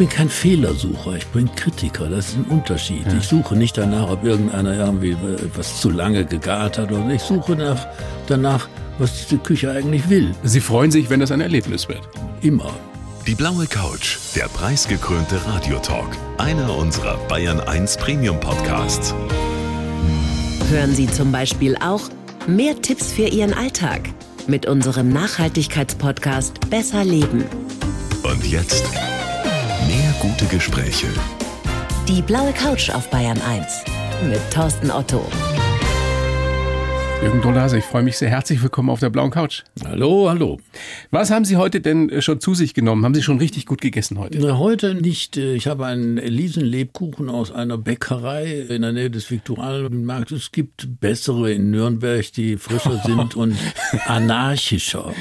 bin kein Fehlersucher, ich bin Kritiker, das ist ein Unterschied. Ja. Ich suche nicht danach, ob irgendeiner irgendwie was zu lange gegart hat oder ich suche nach, danach, was diese Küche eigentlich will. Sie freuen sich, wenn das ein Erlebnis wird? Immer. Die blaue Couch, der preisgekrönte Radiotalk, einer unserer Bayern 1 Premium Podcasts. Hören Sie zum Beispiel auch mehr Tipps für Ihren Alltag mit unserem Nachhaltigkeitspodcast Besser Leben. Und jetzt gute Gespräche. Die blaue Couch auf Bayern 1 mit Thorsten Otto. Jürgen Dolase, ich freue mich sehr. Herzlich willkommen auf der blauen Couch. Hallo, hallo. Was haben Sie heute denn schon zu sich genommen? Haben Sie schon richtig gut gegessen heute? Heute nicht. Ich habe einen Elisenlebkuchen aus einer Bäckerei in der Nähe des Viktualienmarkts. Es gibt bessere in Nürnberg, die frischer sind und anarchischer.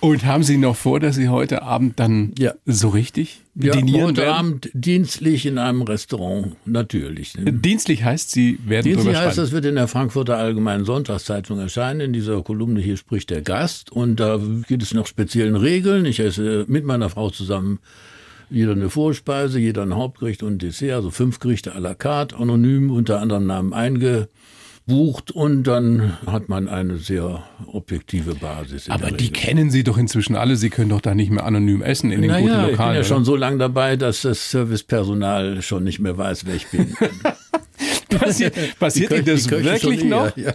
Und haben Sie noch vor, dass Sie heute Abend dann ja. so richtig ja, dinieren heute werden? Abend dienstlich in einem Restaurant, natürlich. Dienstlich heißt, Sie werden Dienstlich heißt, das wird in der Frankfurter Allgemeinen Sonntagszeitung erscheinen. In dieser Kolumne hier spricht der Gast und da gibt es noch speziellen Regeln. Ich esse mit meiner Frau zusammen jeder eine Vorspeise, jeder ein Hauptgericht und ein Dessert, also fünf Gerichte à la carte, anonym unter anderem Namen einge bucht und dann hat man eine sehr objektive Basis. Aber die kennen Sie doch inzwischen alle. Sie können doch da nicht mehr anonym essen in den naja, guten Lokalen. Ich bin ja oder? schon so lange dabei, dass das Servicepersonal schon nicht mehr weiß, wer ich bin. passiert passiert Ihnen das wirklich noch? Ja, ja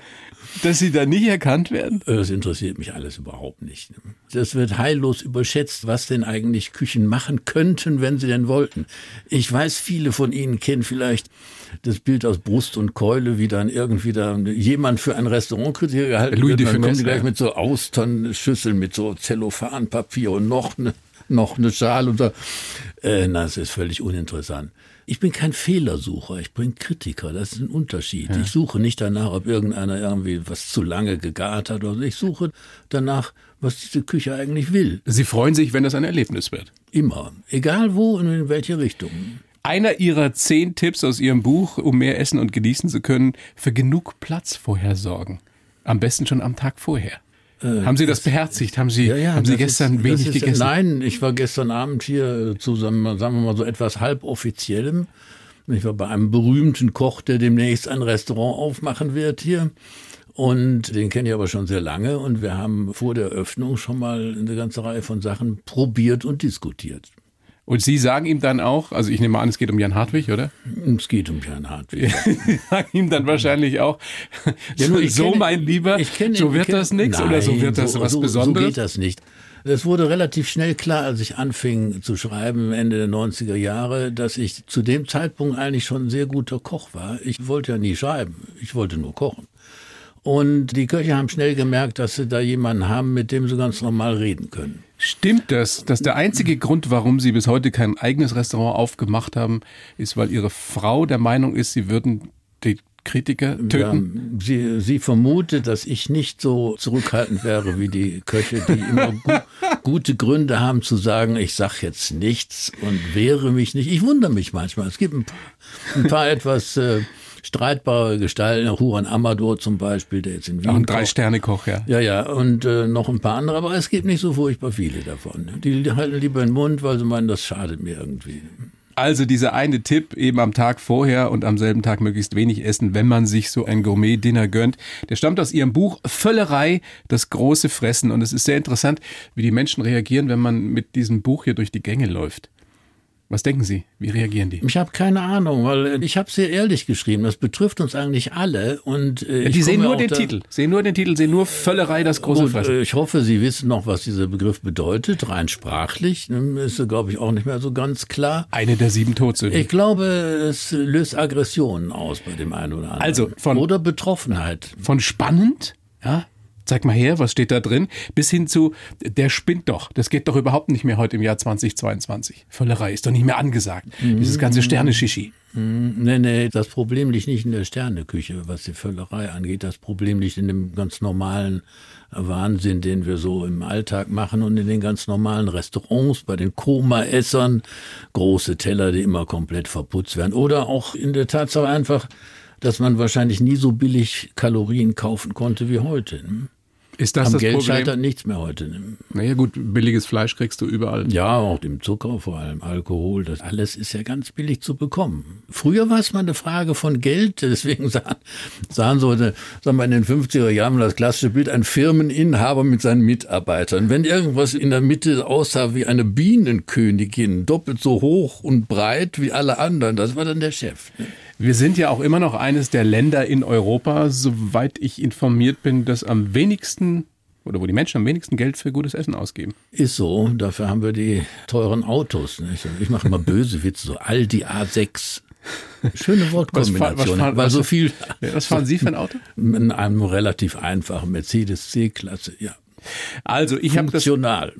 dass sie da nicht erkannt werden? Das interessiert mich alles überhaupt nicht. Das wird heillos überschätzt, was denn eigentlich Küchen machen könnten, wenn sie denn wollten. Ich weiß, viele von Ihnen kennen vielleicht das Bild aus Brust und Keule, wie dann irgendwie da jemand für ein Restaurantkritiker gehalten Louis wird. Dann kommen die gleich mit so Austernschüsseln, mit so Zellophanpapier und noch eine, noch eine Schale und so. Äh, na, das ist völlig uninteressant. Ich bin kein Fehlersucher, ich bin Kritiker, das ist ein Unterschied. Ja. Ich suche nicht danach, ob irgendeiner irgendwie was zu lange gegart hat oder so. Ich suche danach, was diese Küche eigentlich will. Sie freuen sich, wenn das ein Erlebnis wird? Immer. Egal wo und in welche Richtung. Einer Ihrer zehn Tipps aus Ihrem Buch, um mehr essen und genießen zu können, für genug Platz vorher sorgen. Am besten schon am Tag vorher. Äh, haben Sie das, beherzigt? Haben Sie, ja, ja, haben Sie gestern ist, wenig ist, gegessen? Nein, ich war gestern Abend hier zusammen, sagen wir mal so etwas halboffiziellem. Ich war bei einem berühmten Koch, der demnächst ein Restaurant aufmachen wird hier. Und den kenne ich aber schon sehr lange. Und wir haben vor der Öffnung schon mal eine ganze Reihe von Sachen probiert und diskutiert. Und Sie sagen ihm dann auch, also ich nehme an, es geht um Jan Hartwig, oder? Es geht um Jan Hartwig. Sagen ihm dann wahrscheinlich auch, so kenne, mein Lieber, kenne, so wird das nichts oder so wird das so, was so, Besonderes? So geht das nicht. Es wurde relativ schnell klar, als ich anfing zu schreiben, Ende der 90er Jahre, dass ich zu dem Zeitpunkt eigentlich schon ein sehr guter Koch war. Ich wollte ja nie schreiben, ich wollte nur kochen. Und die Köche haben schnell gemerkt, dass sie da jemanden haben, mit dem sie ganz normal reden können. Stimmt das, dass der einzige Grund, warum Sie bis heute kein eigenes Restaurant aufgemacht haben, ist, weil Ihre Frau der Meinung ist, Sie würden die Kritiker töten? Ja, sie, sie vermutet, dass ich nicht so zurückhaltend wäre wie die Köche, die immer gu gute Gründe haben zu sagen, ich sag jetzt nichts und wehre mich nicht. Ich wundere mich manchmal. Es gibt ein paar, ein paar etwas äh, streitbare Gestalten, Huran Amador zum Beispiel, der jetzt in Wien. Auch ein Drei-Sterne-Koch, ja. Ja, ja, und äh, noch ein paar andere, aber es gibt nicht so furchtbar viele davon. Die halten lieber den Mund, weil sie meinen, das schadet mir irgendwie. Also dieser eine Tipp, eben am Tag vorher und am selben Tag möglichst wenig essen, wenn man sich so ein Gourmet-Dinner gönnt. Der stammt aus ihrem Buch Völlerei, das große Fressen. Und es ist sehr interessant, wie die Menschen reagieren, wenn man mit diesem Buch hier durch die Gänge läuft. Was denken Sie? Wie reagieren die? Ich habe keine Ahnung, weil ich habe sehr ehrlich geschrieben. Das betrifft uns eigentlich alle. Und äh, ja, die sehen nur den Titel, sehen nur den Titel, sehen nur Völlerei, das große Fressen. Äh, ich hoffe, Sie wissen noch, was dieser Begriff bedeutet, rein sprachlich. Ist, glaube ich, auch nicht mehr so ganz klar. Eine der sieben Todsünden. Ich glaube, es löst Aggressionen aus bei dem einen oder anderen. Also von oder Betroffenheit. Von spannend, ja, zeig mal her, was steht da drin, bis hin zu, der spinnt doch. Das geht doch überhaupt nicht mehr heute im Jahr 2022. Völlerei ist doch nicht mehr angesagt. Mhm. Dieses ganze Sterneschichi. Mhm. Nee, nee, das Problem liegt nicht in der Sterneküche, was die Völlerei angeht. Das Problem liegt in dem ganz normalen Wahnsinn, den wir so im Alltag machen und in den ganz normalen Restaurants, bei den Koma-Essern, große Teller, die immer komplett verputzt werden. Oder auch in der Tatsache einfach, dass man wahrscheinlich nie so billig Kalorien kaufen konnte wie heute. Hm? Ist das Am das Geld Problem? scheitert nichts mehr heute. Naja gut, billiges Fleisch kriegst du überall. Ja, auch dem Zucker, vor allem Alkohol, das alles ist ja ganz billig zu bekommen. Früher war es mal eine Frage von Geld, deswegen sahen, sahen so, eine, sagen wir in den 50er Jahren das klassische Bild, ein Firmeninhaber mit seinen Mitarbeitern. Wenn irgendwas in der Mitte aussah wie eine Bienenkönigin, doppelt so hoch und breit wie alle anderen, das war dann der Chef. ne? Wir sind ja auch immer noch eines der Länder in Europa, soweit ich informiert bin, das am wenigsten oder wo die Menschen am wenigsten Geld für gutes Essen ausgeben. Ist so, dafür haben wir die teuren Autos. Nicht? Ich mache immer böse Witze, so Aldi A6. Schöne Wortkombination, fahren- weil so viel Was fahren Sie für ein Auto? in einem relativ einfachen Mercedes C-Klasse, ja. Also, ich habe das,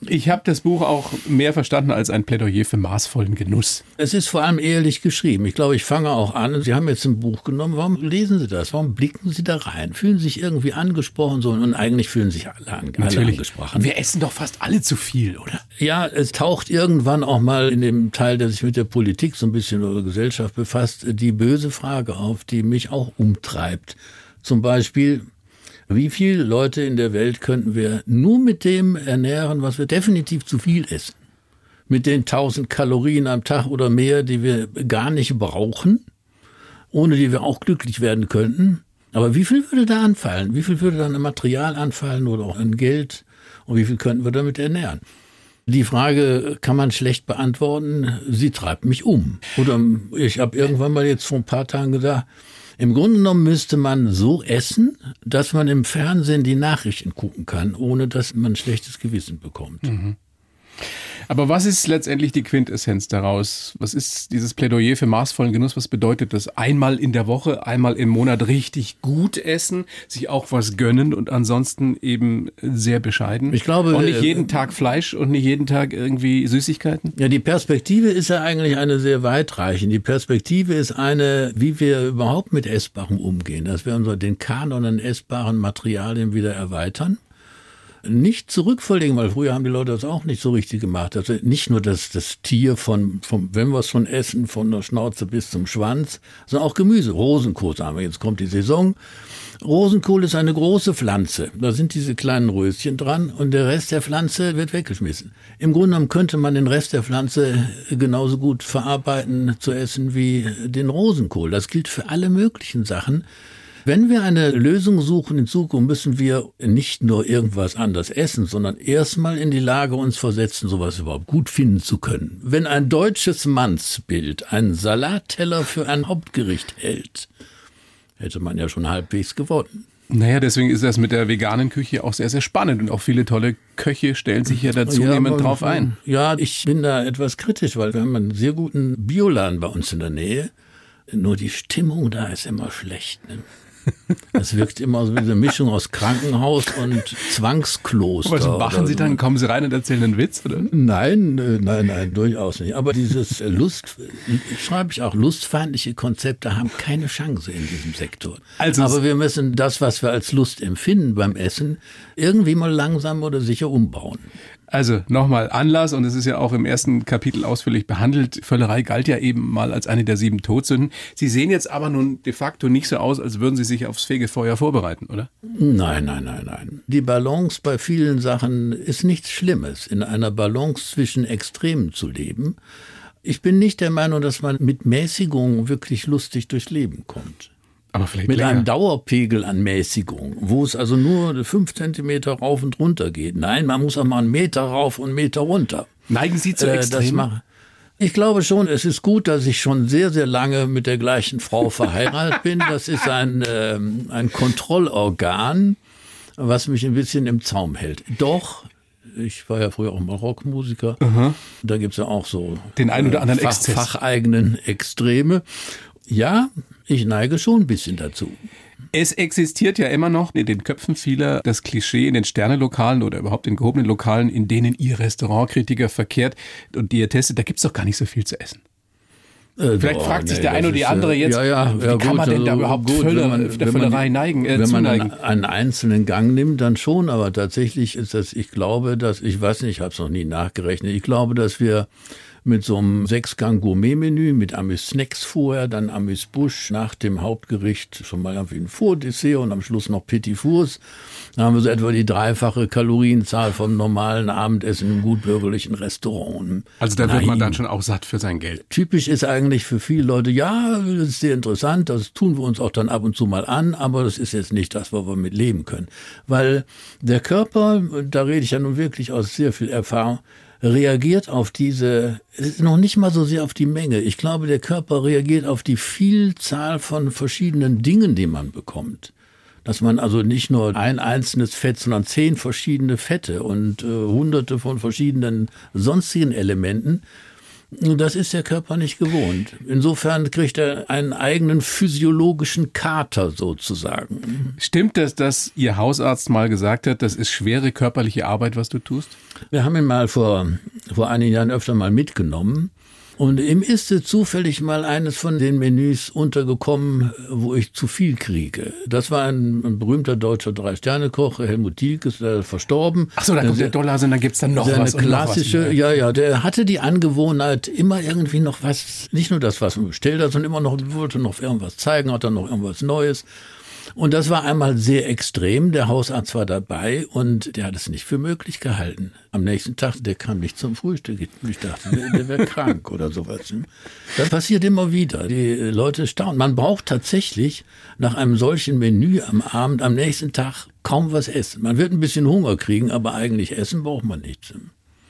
ich hab das Buch auch mehr verstanden als ein Plädoyer für maßvollen Genuss. Es ist vor allem ehrlich geschrieben. Ich glaube, ich fange auch an. Sie haben jetzt ein Buch genommen. Warum lesen Sie das? Warum blicken Sie da rein? Fühlen Sie sich irgendwie angesprochen so? Und eigentlich fühlen sich alle, an, alle angesprochen. Wir essen doch fast alle zu viel, oder? Ja, es taucht irgendwann auch mal in dem Teil, der sich mit der Politik so ein bisschen oder Gesellschaft befasst, die böse Frage auf, die mich auch umtreibt. Zum Beispiel, wie viele Leute in der Welt könnten wir nur mit dem ernähren, was wir definitiv zu viel essen? Mit den 1000 Kalorien am Tag oder mehr, die wir gar nicht brauchen, ohne die wir auch glücklich werden könnten. Aber wie viel würde da anfallen? Wie viel würde dann an Material anfallen oder auch an Geld? Und wie viel könnten wir damit ernähren? Die Frage kann man schlecht beantworten. Sie treibt mich um. Oder ich habe irgendwann mal jetzt vor ein paar Tagen gedacht, im Grunde genommen müsste man so essen, dass man im Fernsehen die Nachrichten gucken kann, ohne dass man ein schlechtes Gewissen bekommt. Aber was ist letztendlich die Quintessenz daraus? Was ist dieses Plädoyer für maßvollen Genuss? Was bedeutet das? Einmal in der Woche, einmal im Monat richtig gut essen, sich auch was gönnen und ansonsten eben sehr bescheiden. Ich glaube, und nicht äh, jeden Tag Fleisch und nicht jeden Tag irgendwie Süßigkeiten. Ja, die Perspektive ist ja eigentlich eine sehr weitreichende. Die Perspektive ist eine, wie wir überhaupt mit Essbarem umgehen, dass wir unser, den Kanon an essbaren Materialien wieder erweitern. Nicht zurückverlegen, weil früher haben die Leute das auch nicht so richtig gemacht. Also nicht nur das, das Tier von, vom, wenn wir es schon essen, von der Schnauze bis zum Schwanz, sondern auch Gemüse. Rosenkohl sagen wir, jetzt kommt die Saison. Rosenkohl ist eine große Pflanze. Da sind diese kleinen Röschen dran und der Rest der Pflanze wird weggeschmissen. Im Grunde genommen könnte man den Rest der Pflanze genauso gut verarbeiten zu essen wie den Rosenkohl. Das gilt für alle möglichen Sachen. Wenn wir eine Lösung suchen in Zukunft, müssen wir nicht nur irgendwas anders essen, sondern erstmal in die Lage uns versetzen, sowas überhaupt gut finden zu können. Wenn ein deutsches Mannsbild einen Salatteller für ein Hauptgericht hält, hätte man ja schon halbwegs gewonnen. Naja, deswegen ist das mit der veganen Küche auch sehr, sehr spannend und auch viele tolle Köche stellen sich ja da zunehmend aber- drauf ein. Ja, ich bin da etwas kritisch, weil wir haben einen sehr guten Bioladen bei uns in der Nähe. Nur die Stimmung da ist immer schlecht. Ne? Es wirkt immer so wie eine Mischung aus Krankenhaus und Zwangskloster. Was machen Sie dann? Kommen Sie rein und erzählen einen Witz, oder? Nein, äh, nein, nein, durchaus nicht. Aber dieses Lust, schreibe ich auch, lustfeindliche Konzepte haben keine Chance in diesem Sektor. Also- Aber wir müssen das, was wir als Lust empfinden beim Essen, irgendwie mal langsam oder sicher umbauen. Also nochmal Anlass, und es ist ja auch im ersten Kapitel ausführlich behandelt. Völlerei galt ja eben mal als eine der sieben Todsünden. Sie sehen jetzt aber nun de facto nicht so aus, als würden Sie sich aufs Fegefeuer vorbereiten, oder? Nein, nein, nein, nein. Die Balance bei vielen Sachen ist nichts Schlimmes, in einer Balance zwischen Extremen zu leben. Ich bin nicht der Meinung, dass man mit Mäßigung wirklich lustig durchs Leben kommt. Aber vielleicht Mit länger. einem Dauerpegel an Mäßigung, wo es also nur fünf Zentimeter rauf und runter geht. Nein, man muss auch mal einen Meter rauf und einen Meter runter. Neigen Sie zu Äh, mache. Ich glaube schon, es ist gut, dass ich schon sehr, sehr lange mit der gleichen Frau verheiratet bin. Das ist ein, ähm, ein Kontrollorgan, was mich ein bisschen im Zaum hält. Doch, ich war ja früher auch mal Rockmusiker. Da gibt's ja auch so Den ein oder anderen Fach, Exzess. facheigenen Extreme. Ja, ich neige schon ein bisschen dazu. Es existiert ja immer noch in den Köpfen vieler das Klischee in den Sternelokalen oder überhaupt in gehobenen Lokalen, in denen ihr Restaurantkritiker verkehrt und die ihr testet, da gibt's doch gar nicht so viel zu essen. Äh, Vielleicht boah, fragt sich nee, der eine oder die andere äh, jetzt, ja, ja, wie ja, kann gut, man denn da also überhaupt gut, wenn man, der man Völlerei neigen, äh, wenn man zuneigen? einen, einen einzelnen Gang nimmt, dann schon, aber tatsächlich ist das, ich glaube, dass, ich weiß nicht, ich habe es noch nie nachgerechnet, ich glaube, dass wir mit so einem Sechsgang-Gourmet-Menü mit Amüs-Snacks vorher, dann Amüs-Busch nach dem Hauptgericht schon mal irgendwie ein Vordessert und am Schluss noch Petit Fours. Da haben wir so etwa die dreifache Kalorienzahl vom normalen Abendessen im gutbürgerlichen Restaurant. Also da wird man dann schon auch satt für sein Geld. Typisch ist eigentlich für viele Leute, ja, das ist sehr interessant, das tun wir uns auch dann ab und zu mal an, aber das ist jetzt nicht das, wo wir mit leben können. Weil der Körper, da rede ich ja nun wirklich aus sehr viel Erfahrung, reagiert auf diese, es ist noch nicht mal so sehr auf die Menge. Ich glaube, der Körper reagiert auf die Vielzahl von verschiedenen Dingen, die man bekommt. Dass man also nicht nur ein einzelnes Fett, sondern zehn verschiedene Fette und äh, hunderte von verschiedenen sonstigen Elementen das ist der Körper nicht gewohnt. Insofern kriegt er einen eigenen physiologischen Kater sozusagen. Stimmt das, dass Ihr Hausarzt mal gesagt hat, das ist schwere körperliche Arbeit, was du tust? Wir haben ihn mal vor, vor einigen Jahren öfter mal mitgenommen. Und ihm ist zufällig mal eines von den Menüs untergekommen, wo ich zu viel kriege. Das war ein, ein berühmter deutscher Drei-Sterne-Koch, Helmut Dielk, ist äh, verstorben. Ach so, da kommt der Dollar, dann gibt's dann noch was. Eine klassische, was ja, ja, der hatte die Angewohnheit, immer irgendwie noch was, nicht nur das, was man bestellt hat, sondern immer noch, wollte noch irgendwas zeigen, hat dann noch irgendwas Neues. Und das war einmal sehr extrem. Der Hausarzt war dabei und der hat es nicht für möglich gehalten. Am nächsten Tag, der kam nicht zum Frühstück. Ich dachte, der, der wäre krank oder sowas. Das passiert immer wieder. Die Leute staunen. Man braucht tatsächlich nach einem solchen Menü am Abend, am nächsten Tag kaum was essen. Man wird ein bisschen Hunger kriegen, aber eigentlich essen braucht man nichts.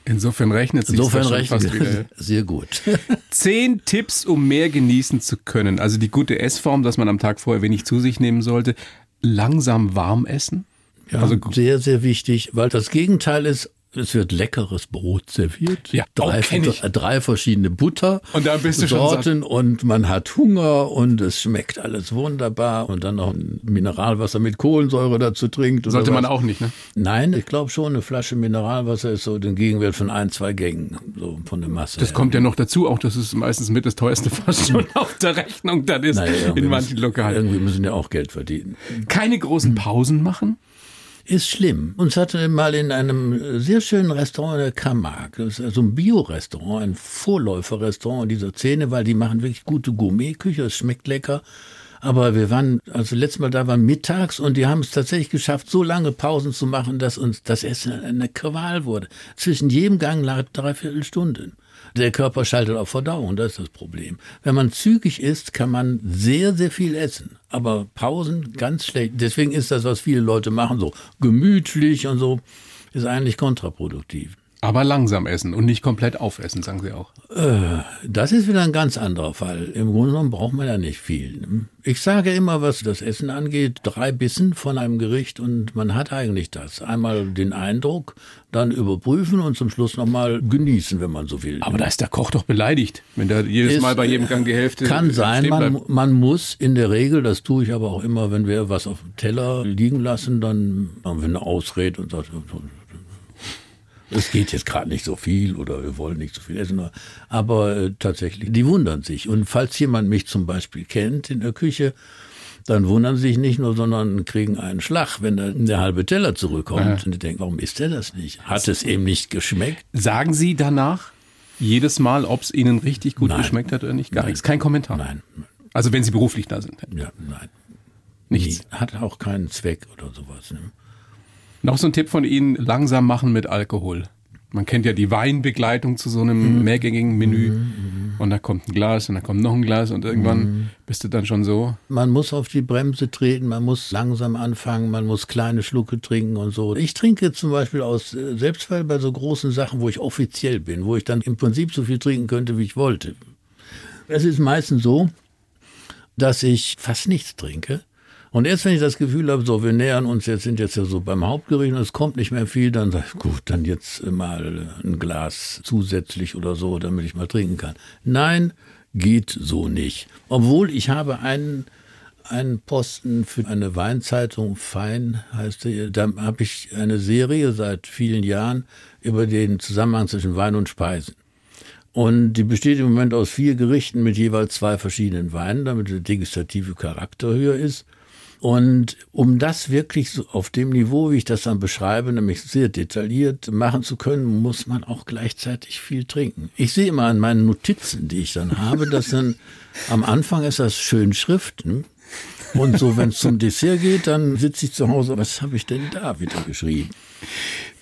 Insofern rechnet sich Insofern rechnet fast wieder. Sehr gut. Zehn Tipps, um mehr genießen zu können. Also die gute Essform, dass man am Tag vorher wenig zu sich nehmen sollte. Langsam warm essen. Ja, also sehr, sehr wichtig, weil das Gegenteil ist es wird leckeres Brot serviert. Ja, drei, drei verschiedene Butter. Und da bist du Sorten schon und man hat Hunger und es schmeckt alles wunderbar und dann noch ein Mineralwasser mit Kohlensäure dazu trinkt. Sollte man auch nicht, ne? Nein, ich glaube schon, eine Flasche Mineralwasser ist so den Gegenwert von ein, zwei Gängen, so von der Masse. Das her. kommt ja noch dazu, auch das ist meistens mit das teuerste fast schon auf der Rechnung dann ist naja, in manchen Lokalen. Irgendwie müssen ja auch Geld verdienen. Keine großen Pausen machen? Ist schlimm. Uns hatte mal in einem sehr schönen Restaurant in der Camargue, das ist also ein Bio-Restaurant, ein Vorläuferrestaurant dieser Szene, weil die machen wirklich gute Gourmetküche, es schmeckt lecker. Aber wir waren, also letztes Mal da war mittags und die haben es tatsächlich geschafft, so lange Pausen zu machen, dass uns das Essen eine Qual wurde. Zwischen jedem Gang lag dreiviertel Stunden. Der Körper schaltet auf Verdauung, das ist das Problem. Wenn man zügig isst, kann man sehr, sehr viel essen. Aber Pausen ganz schlecht. Deswegen ist das, was viele Leute machen, so gemütlich und so, ist eigentlich kontraproduktiv. Aber langsam essen und nicht komplett aufessen, sagen Sie auch. Äh, das ist wieder ein ganz anderer Fall. Im Grunde genommen braucht man ja nicht viel. Ich sage immer, was das Essen angeht, drei Bissen von einem Gericht und man hat eigentlich das. Einmal den Eindruck, dann überprüfen und zum Schluss nochmal genießen, wenn man so will. Aber da ist der Koch doch beleidigt, wenn der jedes ist, Mal bei jedem Gang die Hälfte Kann sein, man, man muss in der Regel, das tue ich aber auch immer, wenn wir was auf dem Teller liegen lassen, dann haben wir eine Ausrede und sagen, es geht jetzt gerade nicht so viel oder wir wollen nicht so viel essen. Aber äh, tatsächlich, die wundern sich. Und falls jemand mich zum Beispiel kennt in der Küche, dann wundern sie sich nicht nur, sondern kriegen einen Schlag, wenn da der halbe Teller zurückkommt. Ja. Und die denken, warum isst er das nicht? Hat es eben nicht geschmeckt? Sagen Sie danach jedes Mal, ob es Ihnen richtig gut nein. geschmeckt hat oder nicht? Gar nein. nichts. Kein Kommentar. Nein. Also wenn Sie beruflich da sind. Ja, nein. Nichts. Nie. Hat auch keinen Zweck oder sowas. Ne? Noch so ein Tipp von Ihnen, langsam machen mit Alkohol. Man kennt ja die Weinbegleitung zu so einem mhm. mehrgängigen Menü. Mhm, mhm. Und da kommt ein Glas und da kommt noch ein Glas und irgendwann mhm. bist du dann schon so. Man muss auf die Bremse treten, man muss langsam anfangen, man muss kleine Schlucke trinken und so. Ich trinke zum Beispiel aus äh, Selbstfall bei so großen Sachen, wo ich offiziell bin, wo ich dann im Prinzip so viel trinken könnte, wie ich wollte. Es ist meistens so, dass ich fast nichts trinke und erst wenn ich das Gefühl habe, so, wir nähern uns jetzt, sind jetzt ja so beim Hauptgericht und es kommt nicht mehr viel, dann sage ich, gut, dann jetzt mal ein Glas zusätzlich oder so, damit ich mal trinken kann. Nein, geht so nicht. Obwohl ich habe einen, einen Posten für eine Weinzeitung, Fein heißt sie, da habe ich eine Serie seit vielen Jahren über den Zusammenhang zwischen Wein und Speisen. Und die besteht im Moment aus vier Gerichten mit jeweils zwei verschiedenen Weinen, damit der degustative Charakter höher ist. Und um das wirklich so auf dem Niveau, wie ich das dann beschreibe, nämlich sehr detailliert machen zu können, muss man auch gleichzeitig viel trinken. Ich sehe immer an meinen Notizen, die ich dann habe, dass dann am Anfang ist das schön Schriften. Und so, wenn es zum Dessert geht, dann sitze ich zu Hause, was habe ich denn da wieder geschrieben?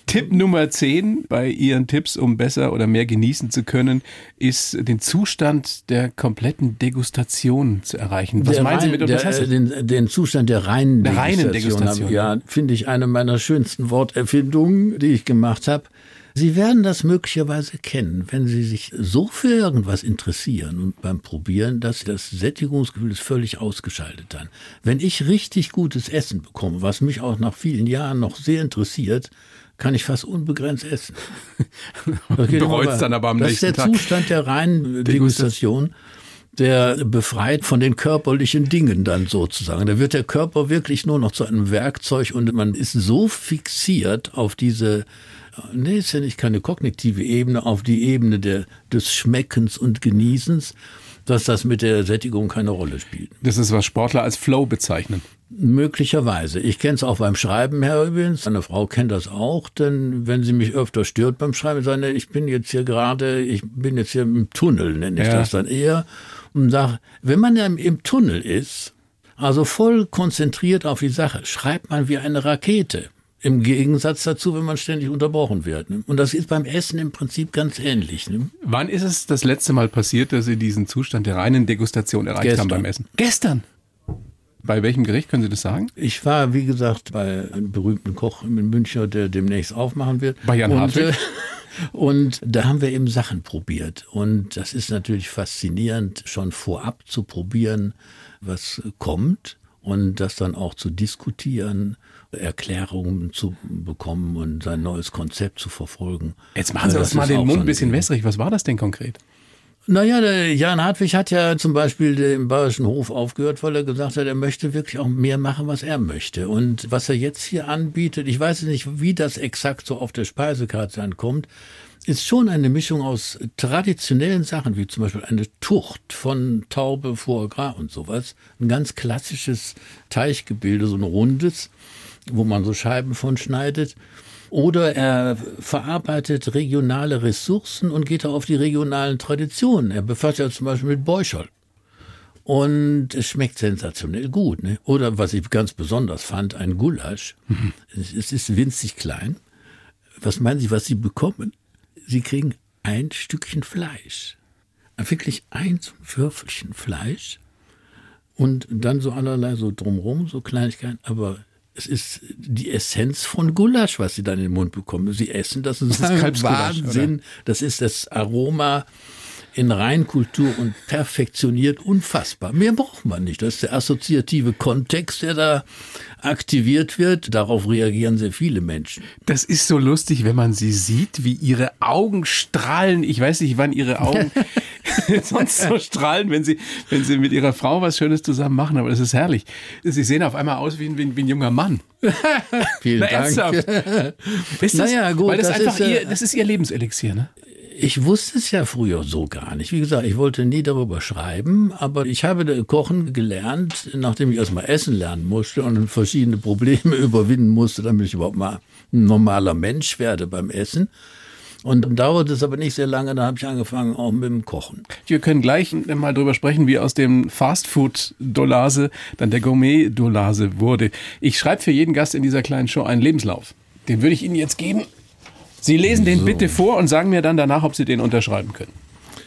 Tipp Nummer 10 bei Ihren Tipps, um besser oder mehr genießen zu können, ist den Zustand der kompletten Degustation zu erreichen. Was der meinen Sie mit der, Untertasse? den, den Zustand der reinen Der reinen Degustation. Degustation, Ja, finde ich eine meiner schönsten Worterfindungen, die ich gemacht habe. Sie werden das möglicherweise kennen, wenn Sie sich so für irgendwas interessieren und beim Probieren, dass das Sättigungsgefühl ist völlig ausgeschaltet dann. Wenn ich richtig gutes Essen bekomme, was mich auch nach vielen Jahren noch sehr interessiert, kann ich fast unbegrenzt essen. Das immer dann aber am das nächsten ist der Tag. Zustand der reinen Degustation der befreit von den körperlichen Dingen dann sozusagen. Da wird der Körper wirklich nur noch zu einem Werkzeug und man ist so fixiert auf diese, nee, ist ja nicht keine kognitive Ebene, auf die Ebene der, des Schmeckens und Genießens, dass das mit der Sättigung keine Rolle spielt. Das ist, was Sportler als Flow bezeichnen. Möglicherweise. Ich kenne es auch beim Schreiben her übrigens. Meine Frau kennt das auch, denn wenn sie mich öfter stört beim Schreiben, sage ich, ich bin jetzt hier gerade, ich bin jetzt hier im Tunnel, nenne ich Ja. das dann eher. Und sage, wenn man ja im, im Tunnel ist, also voll konzentriert auf die Sache, schreibt man wie eine Rakete. Im Gegensatz dazu, wenn man ständig unterbrochen wird. Ne? Und das ist beim Essen im Prinzip ganz ähnlich. Ne? Wann ist es das letzte Mal passiert, dass Sie diesen Zustand der reinen Degustation erreicht Gestern. haben beim Essen? Gestern. Bei welchem Gericht können Sie das sagen? Ich war, wie gesagt, bei einem berühmten Koch in München, der demnächst aufmachen wird. Bei Jan und, Hartwig? äh, Und da haben wir eben Sachen probiert. Und das ist natürlich faszinierend, schon vorab zu probieren, was kommt und das dann auch zu diskutieren, Erklärungen zu bekommen und sein neues Konzept zu verfolgen. Jetzt machen Sie Das uns mal den Mund ein bisschen wässrig. Was war das denn konkret? Naja, der Jan Hartwig hat ja zum Beispiel im Bayerischen Hof aufgehört, weil er gesagt hat, er möchte wirklich auch mehr machen, was er möchte. Und was er jetzt hier anbietet, ich weiß nicht, wie das exakt so auf der Speisekarte ankommt, ist schon eine Mischung aus traditionellen Sachen, wie zum Beispiel eine Tucht von Taube, Foie Gras und sowas. Ein ganz klassisches Teichgebilde, so ein rundes, wo man so Scheiben von schneidet. Oder er verarbeitet regionale Ressourcen und geht auch auf die regionalen Traditionen. Er befasst sich ja zum Beispiel mit Beuschel. Und es schmeckt sensationell gut. Ne? Oder was ich ganz besonders fand, ein Gulasch. Es ist winzig klein. Was meinen Sie, was Sie bekommen? Sie kriegen ein Stückchen Fleisch. Wirklich ein Würfelchen Fleisch. Und dann so allerlei so drumrum, so Kleinigkeiten. Aber es ist die Essenz von Gulasch, was Sie dann in den Mund bekommen. Sie essen das. Das ist, Wahnsinn. Das ist das Aroma in Reinkultur und perfektioniert unfassbar. Mehr braucht man nicht. Das ist der assoziative Kontext, der da aktiviert wird. Darauf reagieren sehr viele Menschen. Das ist so lustig, wenn man sie sieht, wie ihre Augen strahlen. Ich weiß nicht, wann ihre Augen sonst so strahlen, wenn sie, wenn sie mit ihrer Frau was Schönes zusammen machen, aber das ist herrlich. Sie sehen auf einmal aus wie ein, wie ein, wie ein junger Mann. Vielen Na, Dank. ernsthaft? Ist das, Naja, gut, weil das, das einfach ist, äh, ihr, das ist ihr Lebenselixier, ne? Ich wusste es ja früher so gar nicht. Wie gesagt, ich wollte nie darüber schreiben, aber ich habe Kochen gelernt, nachdem ich erstmal essen lernen musste und verschiedene Probleme überwinden musste, damit ich überhaupt mal ein normaler Mensch werde beim Essen. Und dann dauerte es aber nicht sehr lange, da habe ich angefangen auch mit dem Kochen. Wir können gleich mal drüber sprechen, wie aus dem Fastfood-Dolase dann der Gourmet-Dolase wurde. Ich schreibe für jeden Gast in dieser kleinen Show einen Lebenslauf. Den würde ich Ihnen jetzt geben. Sie lesen den bitte vor und sagen mir dann danach, ob Sie den unterschreiben können.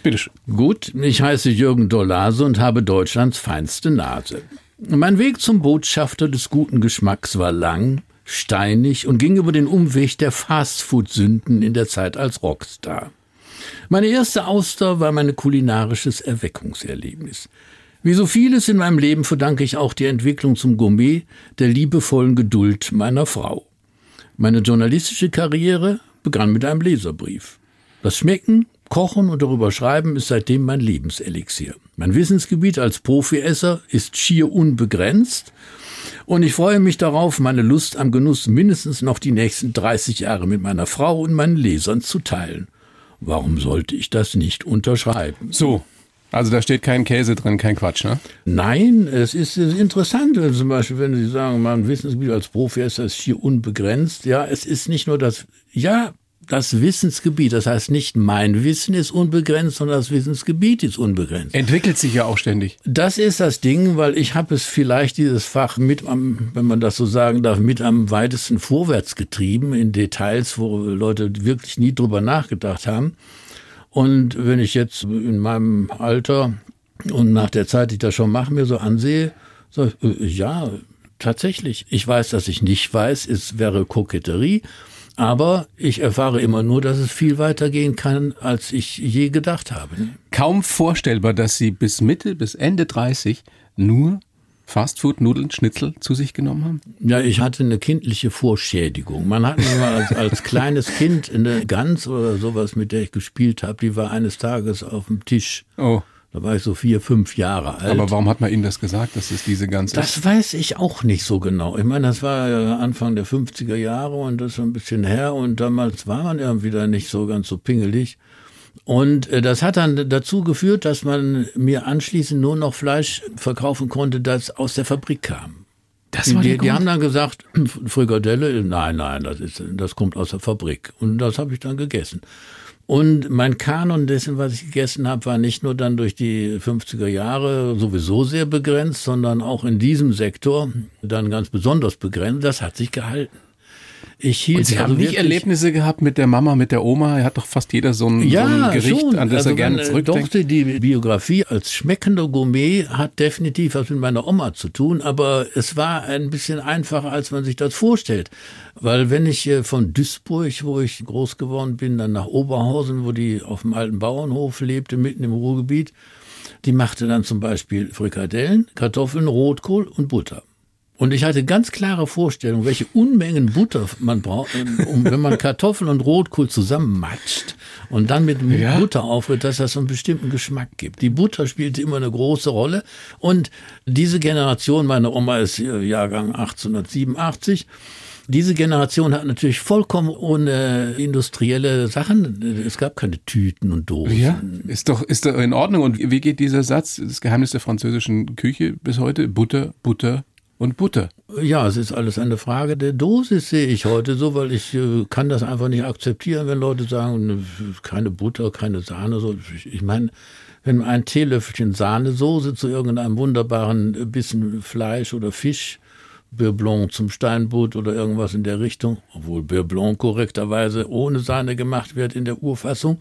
Bitte schön. Gut, ich heiße Jürgen Dolase und habe Deutschlands feinste Nase. Mein Weg zum Botschafter des guten Geschmacks war lang, steinig und ging über den Umweg der Fastfood-Sünden in der Zeit als Rockstar. Meine erste Auster war mein kulinarisches Erweckungserlebnis. Wie so vieles in meinem Leben verdanke ich auch die Entwicklung zum Gourmet der liebevollen Geduld meiner Frau. Meine journalistische Karriere begann mit einem Leserbrief. Das Schmecken, Kochen und darüber schreiben ist seitdem mein Lebenselixier. Mein Wissensgebiet als Profiesser ist schier unbegrenzt und ich freue mich darauf, meine Lust am Genuss mindestens noch die nächsten 30 Jahre mit meiner Frau und meinen Lesern zu teilen. Warum sollte ich das nicht unterschreiben? So, Also da steht kein Käse drin, kein Quatsch, ne? Nein, es ist, es ist interessant, wenn zum Beispiel, wenn Sie sagen, mein Wissensgebiet als Profi ist das hier unbegrenzt. Ja, es ist nicht nur das, ja, das Wissensgebiet, das heißt nicht mein Wissen ist unbegrenzt, sondern das Wissensgebiet ist unbegrenzt. Entwickelt sich ja auch ständig. Das ist das Ding, weil ich habe es vielleicht dieses Fach mit am, wenn man das so sagen darf, mit am weitesten vorwärts getrieben in Details, wo Leute wirklich nie drüber nachgedacht haben. Und wenn ich jetzt in meinem Alter und nach der Zeit, die ich das schon mache, mir so ansehe, so, ja, tatsächlich. Ich weiß, dass ich nicht weiß, es wäre Koketterie. Aber ich erfahre immer nur, dass es viel weiter gehen kann, als ich je gedacht habe. Kaum vorstellbar, dass Sie bis Mitte, bis Ende 30 nur Fastfood, Nudeln, Schnitzel zu sich genommen haben? Ja, ich hatte eine kindliche Vorschädigung. Man hat mir mal als, als kleines Kind eine Gans oder sowas, mit der ich gespielt habe, die war eines Tages auf dem Tisch. Oh. Da war ich so vier, fünf Jahre alt. Aber warum hat man Ihnen das gesagt, dass es diese Gans Das weiß ich auch nicht so genau. Ich meine, das war ja Anfang der 50er Jahre und das ist ein bisschen her und damals war man irgendwie da nicht so ganz so pingelig. Und äh, das hat dann dazu geführt, dass man mir anschließend nur noch Fleisch verkaufen konnte, das aus der Fabrik kam. Das war die, die haben dann gesagt, Frikadelle, nein, nein, das ist, das kommt aus der Fabrik. Und das habe ich dann gegessen. Und mein Kanon dessen, was ich gegessen habe, war nicht nur dann durch die 50er Jahre sowieso sehr begrenzt, sondern auch in diesem Sektor dann ganz besonders begrenzt. Das hat sich gehalten. Ich hielt Und Sie also haben nicht wirklich- Erlebnisse gehabt mit der Mama, mit der Oma? Hat doch fast jeder so ein, so Ja, ein Gericht, schon. an das also er gerne äh, zurückdenkt. Doch, die Biografie als schmeckender Gourmet hat definitiv was mit meiner Oma zu tun, aber es war ein bisschen einfacher, als man sich das vorstellt. Weil wenn ich äh, von Duisburg, wo ich groß geworden bin, dann nach Oberhausen, wo die auf dem alten Bauernhof lebte, mitten im Ruhrgebiet, die machte dann zum Beispiel Frikadellen, Kartoffeln, Rotkohl und Butter. Und ich hatte ganz klare Vorstellung, welche Unmengen Butter man braucht, ähm, um, wenn man Kartoffeln und Rotkohl zusammenmatscht und dann mit Ja. Butter aufrührt, dass das einen bestimmten Geschmack gibt. Die Butter spielte immer eine große Rolle. Und diese Generation, meine Oma ist äh, Jahrgang 1887, diese Generation hat natürlich vollkommen ohne industrielle Sachen, es gab keine Tüten und Dosen. Ja, ist doch, ist doch in Ordnung. Und wie geht dieser Satz, das Geheimnis der französischen Küche bis heute? Butter, Butter und Butter. Ja, es ist alles eine Frage der Dosis, sehe ich heute so, weil ich äh, kann das einfach nicht akzeptieren, wenn Leute sagen, ne, keine Butter, keine Sahne. So. Ich, ich meine, wenn ein Teelöffelchen Sahnesoße zu irgendeinem wunderbaren Bissen Fleisch oder Fisch, Beurre zum Steinbutt oder irgendwas in der Richtung, obwohl Beurre korrekterweise ohne Sahne gemacht wird in der Urfassung.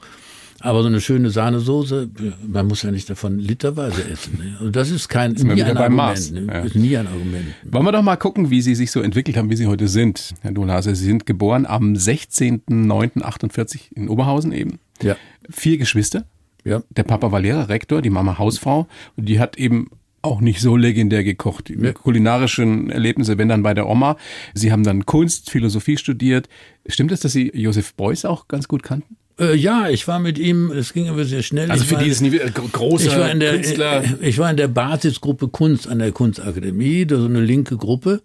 Aber so eine schöne Sahnesoße, man muss ja nicht davon literweise essen. Ne? Also das ist kein nie ein Argument. Maß. Ne? Ja. Ist nie ein Argument. Wollen wir doch mal gucken, wie Sie sich so entwickelt haben, wie Sie heute sind, Herr Dolhase. Sie sind geboren am 16.09.48 in Oberhausen eben. Ja. Vier Geschwister. Ja. Der Papa war Lehrer, Rektor, die Mama Hausfrau. Und die hat eben auch nicht so legendär gekocht. Die kulinarischen Erlebnisse, wenn dann bei der Oma. Sie haben dann Kunst, Philosophie studiert. Stimmt es, dass Sie Josef Beuys auch ganz gut kannten? Äh, ja, ich war mit ihm, es ging aber sehr schnell. Also ich für war, dieses Niveau, äh, gro- großer ich war in der, Künstler. ich war in der Basisgruppe Kunst an der Kunstakademie, das ist so eine linke Gruppe.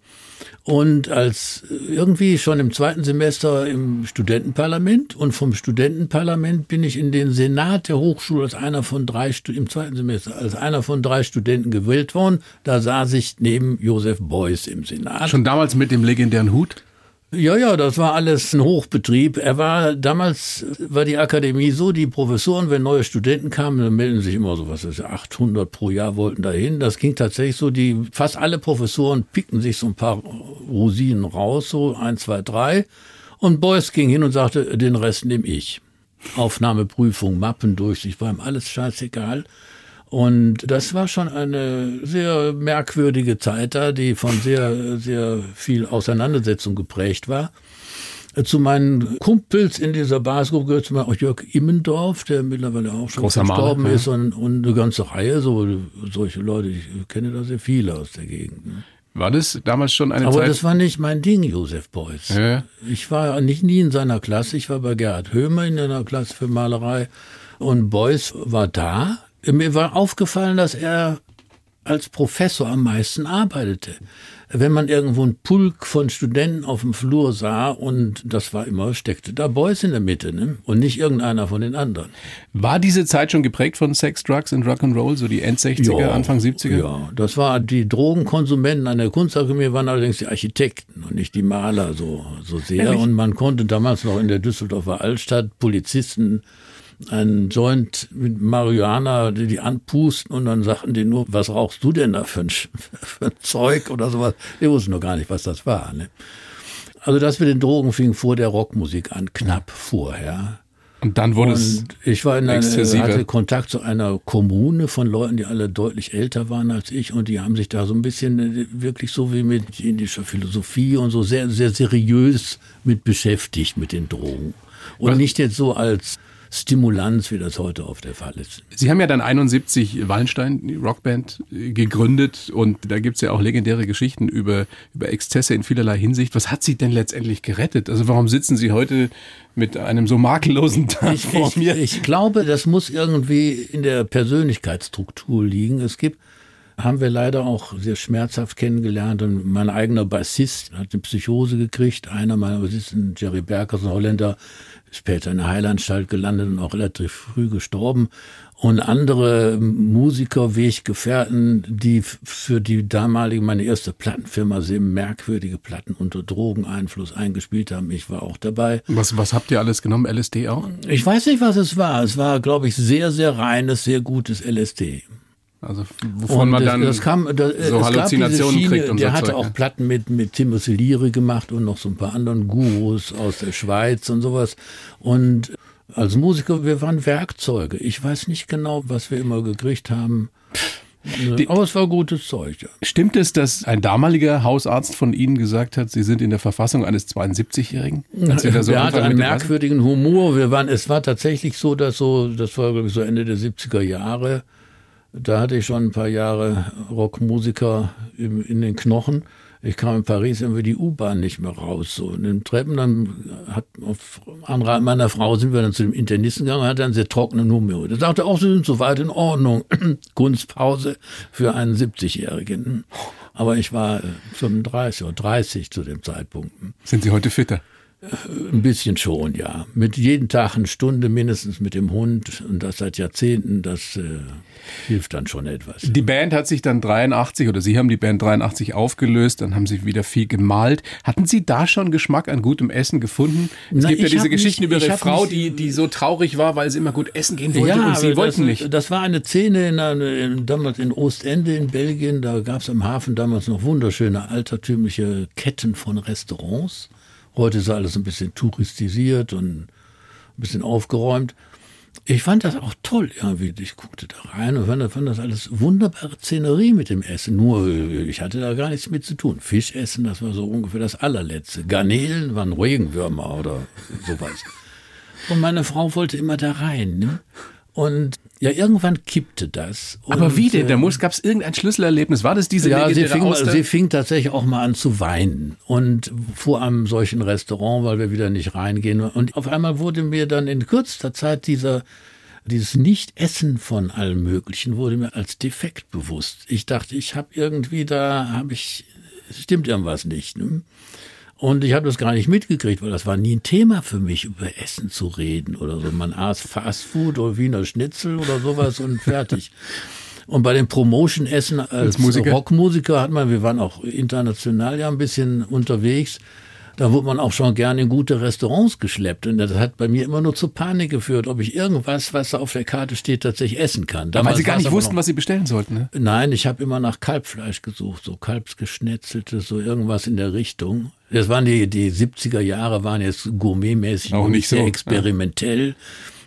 Und als irgendwie schon im zweiten Semester im Studentenparlament und vom Studentenparlament bin ich in den Senat der Hochschule als einer von drei im zweiten Semester als einer von drei Studenten gewählt worden. Da saß ich neben Josef Beuys im Senat. Schon damals mit dem legendären Hut? Ja, ja, das war alles ein Hochbetrieb. Er war damals war die Akademie so, die Professoren, wenn neue Studenten kamen, dann melden sich immer so was, ist ja 800 pro Jahr wollten dahin. Das ging tatsächlich so. Die fast alle Professoren pickten sich so ein paar Rosinen raus, so eins, zwei, drei. Und Beuys ging hin und sagte, den Rest nehme ich. Aufnahmeprüfung, Mappendurchsicht, war ihm alles scheißegal. Und das war schon eine sehr merkwürdige Zeit da, die von sehr, sehr viel Auseinandersetzung geprägt war. Zu meinen Kumpels in dieser Basisgruppe gehört zum Beispiel auch Jörg Immendorf, der mittlerweile auch schon Großer Maler, verstorben ja. ist und, und eine ganze Reihe, so solche Leute, ich kenne da sehr viele aus der Gegend. ne. War das damals schon eine Aber Zeit? das war nicht mein Ding, Josef Beuys. Ja. Ich war nicht nie in seiner Klasse. Ich war bei Gerhard Höhmer in einer Klasse für Malerei. Und Beuys war da. Mir war aufgefallen, dass er als Professor am meisten arbeitete. Wenn man irgendwo einen Pulk von Studenten auf dem Flur sah und das war immer, steckte da Beuys in der Mitte ne? und nicht irgendeiner von den anderen. War diese Zeit schon geprägt von Sex, Drugs und Rock'n'Roll, so die End 60er, ja, Anfang 70er? Ja, das war, die Drogenkonsumenten an der Kunstakademie waren allerdings die Architekten und nicht die Maler so, so sehr. Ehrlich? Und man konnte damals noch in der Düsseldorfer Altstadt Polizisten einen Joint mit Marihuana, die die anpusten und dann sagten die nur, was rauchst du denn da für ein, für ein Zeug oder sowas. Die wussten noch gar nicht, was das war. Ne? Also das mit den Drogen fing vor der Rockmusik an, knapp vorher. Und dann wurde es ich war in einer, hatte Kontakt zu einer Kommune von Leuten, die alle deutlich älter waren als ich und die haben sich da so ein bisschen äh, wirklich so wie mit indischer Philosophie und so sehr, sehr seriös mit beschäftigt mit den Drogen. Und nicht jetzt so als Stimulanz, wie das heute oft der Fall ist. Sie haben ja dann 71 Wallenstein, die Rockband, gegründet und da gibt's ja auch legendäre Geschichten über, über Exzesse in vielerlei Hinsicht. Was hat Sie denn letztendlich gerettet? Also warum sitzen Sie heute mit einem so makellosen Tag ich, vor mir? Ich, ich glaube, das muss irgendwie in der Persönlichkeitsstruktur liegen. Es gibt haben wir leider auch sehr schmerzhaft kennengelernt. Und mein eigener Bassist hat eine Psychose gekriegt. Einer meiner Bassisten, Jerry Berkers, ein Holländer, später in der Heilanstalt gelandet und auch relativ früh gestorben. Und andere Musiker, Weggefährten, die für die damalige, meine erste Plattenfirma sehr merkwürdige Platten unter Drogeneinfluss eingespielt haben. Ich war auch dabei. Was, was habt ihr alles genommen? LSD auch? Ich weiß nicht, was es war. Es war, glaube ich, sehr, sehr reines, sehr gutes LSD. Also wovon und man dann das kam, das, so Halluzinationen Schiene, kriegt und Der so hatte Zeug, auch Platten mit, mit Timothy Leary gemacht und noch so ein paar anderen Gurus aus der Schweiz und sowas. Und als Musiker, wir waren Werkzeuge. Ich weiß nicht genau, was wir immer gekriegt haben. Die, Aber es war gutes Zeug. Ja. Stimmt es, dass ein damaliger Hausarzt von Ihnen gesagt hat, Sie sind in der Verfassung eines 72-Jährigen? So er hatte einen merkwürdigen Humor. Wir waren, es war tatsächlich so, dass so, das war glaube ich so Ende der 70er Jahre, da hatte ich schon ein paar Jahre Rockmusiker in den Knochen. Ich kam in Paris irgendwie die U-Bahn nicht mehr raus. So in den Treppen, dann hat auf Anrat meiner Frau sind wir dann zu dem Internisten gegangen, hat dann sehr trockenen Humor. Der sagte auch, sie sind soweit in Ordnung. Kunstpause für einen 70-Jährigen. Aber ich war 35 oder 30 zu dem Zeitpunkt. Sind Sie heute fitter? Ein bisschen schon, ja. Mit jeden Tag eine Stunde mindestens mit dem Hund und das seit Jahrzehnten, das äh, hilft dann schon etwas. Die Band hat sich dann 83 oder Sie haben die Band 83 aufgelöst, dann haben Sie wieder viel gemalt. Hatten Sie da schon Geschmack an gutem Essen gefunden? Es Na, gibt ja diese Geschichten nicht, über Ihre Frau, die, die so traurig war, weil sie immer gut essen gehen wollte ja, und Sie wollten das, nicht. Das war eine Szene in, in, damals in Ostende in Belgien, da gab es am Hafen damals noch wunderschöne altertümliche Ketten von Restaurants. Heute ist alles ein bisschen touristisiert und ein bisschen aufgeräumt. Ich fand das auch toll irgendwie. Ich guckte da rein und fand, fand das alles wunderbare Szenerie mit dem Essen. Nur, ich hatte da gar nichts mit zu tun. Fisch essen, das war so ungefähr das allerletzte. Garnelen waren Regenwürmer oder sowas. Und meine Frau wollte immer da rein. Ne? Und ja, irgendwann kippte das. Aber wie denn? Da muss, gab es irgendein Schlüsselerlebnis? War das diese Ja, sie fing, sie fing tatsächlich auch mal an zu weinen. Und vor einem solchen Restaurant, weil wir wieder nicht reingehen. Und auf einmal wurde mir dann in kürzester Zeit dieser, dieses Nicht-Essen von allem Möglichen wurde mir als defekt bewusst. Ich dachte, ich habe irgendwie da, habe ich, stimmt irgendwas nicht. Ne? Und ich habe das gar nicht mitgekriegt, weil das war nie ein Thema für mich, über Essen zu reden oder so. Man aß Fastfood oder Wiener Schnitzel oder sowas und fertig. Und bei dem Promotion-Essen als, als Musiker? Rockmusiker hat man, wir waren auch international ja ein bisschen unterwegs, da wurde man auch schon gerne in gute Restaurants geschleppt. Und das hat bei mir immer nur zu Panik geführt, ob ich irgendwas, was da auf der Karte steht, tatsächlich essen kann. Damals Weil Sie gar nicht wussten, noch, was Sie bestellen sollten, ne? Nein, ich habe immer nach Kalbfleisch gesucht, so Kalbsgeschnetzeltes, so irgendwas in der Richtung. Das waren die, die 70er Jahre, waren jetzt gourmetmäßig auch nicht sehr so, experimentell. Ja.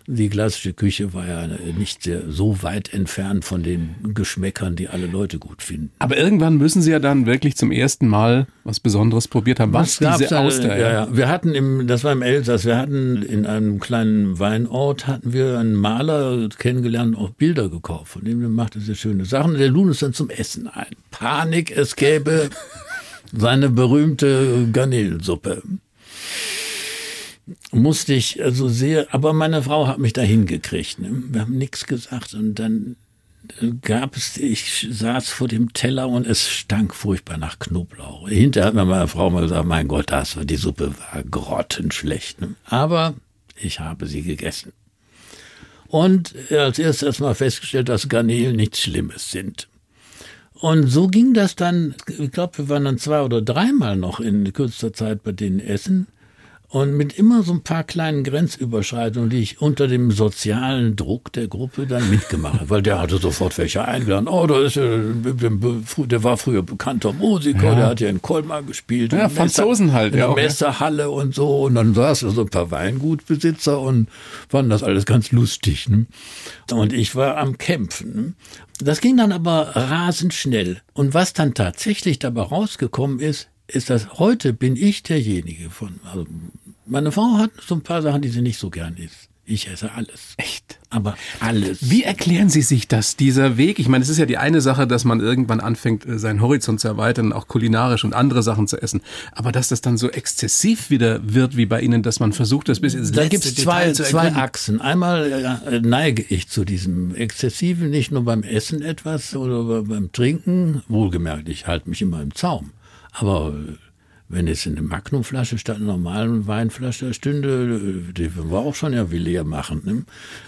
Die klassische Küche war ja nicht sehr, so weit entfernt von den Geschmäckern, die alle Leute gut finden. Aber irgendwann müssen Sie ja dann wirklich zum ersten Mal was Besonderes probiert haben. Was, was diese Auster? Ja, ja. Wir hatten im, das war im Elsass, wir hatten in einem kleinen Weinort hatten wir einen Maler kennengelernt, auch Bilder gekauft. Von dem machte sehr schöne Sachen. Der lud uns dann zum Essen ein. Panik, es gäbe seine berühmte Garnelensuppe. Musste ich also sehr, aber meine Frau hat mich da hingekriegt. Ne? Wir haben nichts gesagt und dann gab es, ich saß vor dem Teller und es stank furchtbar nach Knoblauch. Hinterher hat mir meine Frau mal gesagt, mein Gott, das war, die Suppe war grottenschlecht. Ne? Aber ich habe sie gegessen. Und als erstes erstmal festgestellt, dass Garnelen nichts Schlimmes sind. Und so ging das dann, ich glaube, wir waren dann zwei oder dreimal noch in kürzester Zeit bei denen essen. Und mit immer so ein paar kleinen Grenzüberschreitungen, die ich unter dem sozialen Druck der Gruppe dann mitgemacht habe. Weil der hatte sofort welche eingeladen. Oh, da ist der, der war früher bekannter Musiker, ja. der hat ja in Colmar gespielt. Ja, Franzosen Messer, halt. In der ja, Messerhalle und so. Und dann saßen so ein paar Weingutbesitzer und fanden das alles ganz lustig. Ne? Und ich war am Kämpfen. Ne? Das ging dann aber rasend schnell. Und was dann tatsächlich dabei rausgekommen ist, ist das, heute bin ich derjenige von, also meine Frau hat so ein paar Sachen, die sie nicht so gern isst. Ich esse alles. Echt? Aber alles. Wie erklären Sie sich das, dieser Weg? Ich meine, es ist ja die eine Sache, dass man irgendwann anfängt, äh, seinen Horizont zu erweitern, auch kulinarisch und andere Sachen zu essen. Aber dass das dann so exzessiv wieder wird wie bei Ihnen, dass man versucht, das bis ins Da gibt es zwei, zwei Achsen. Einmal äh, neige ich zu diesem Exzessiven, nicht nur beim Essen etwas oder beim Trinken. Wohlgemerkt, ich halte mich immer im Zaum. Aber wenn es in eine Magnumflasche statt einer normalen Weinflasche stünde, die würden wir auch schon ja wie leer machen. Ne?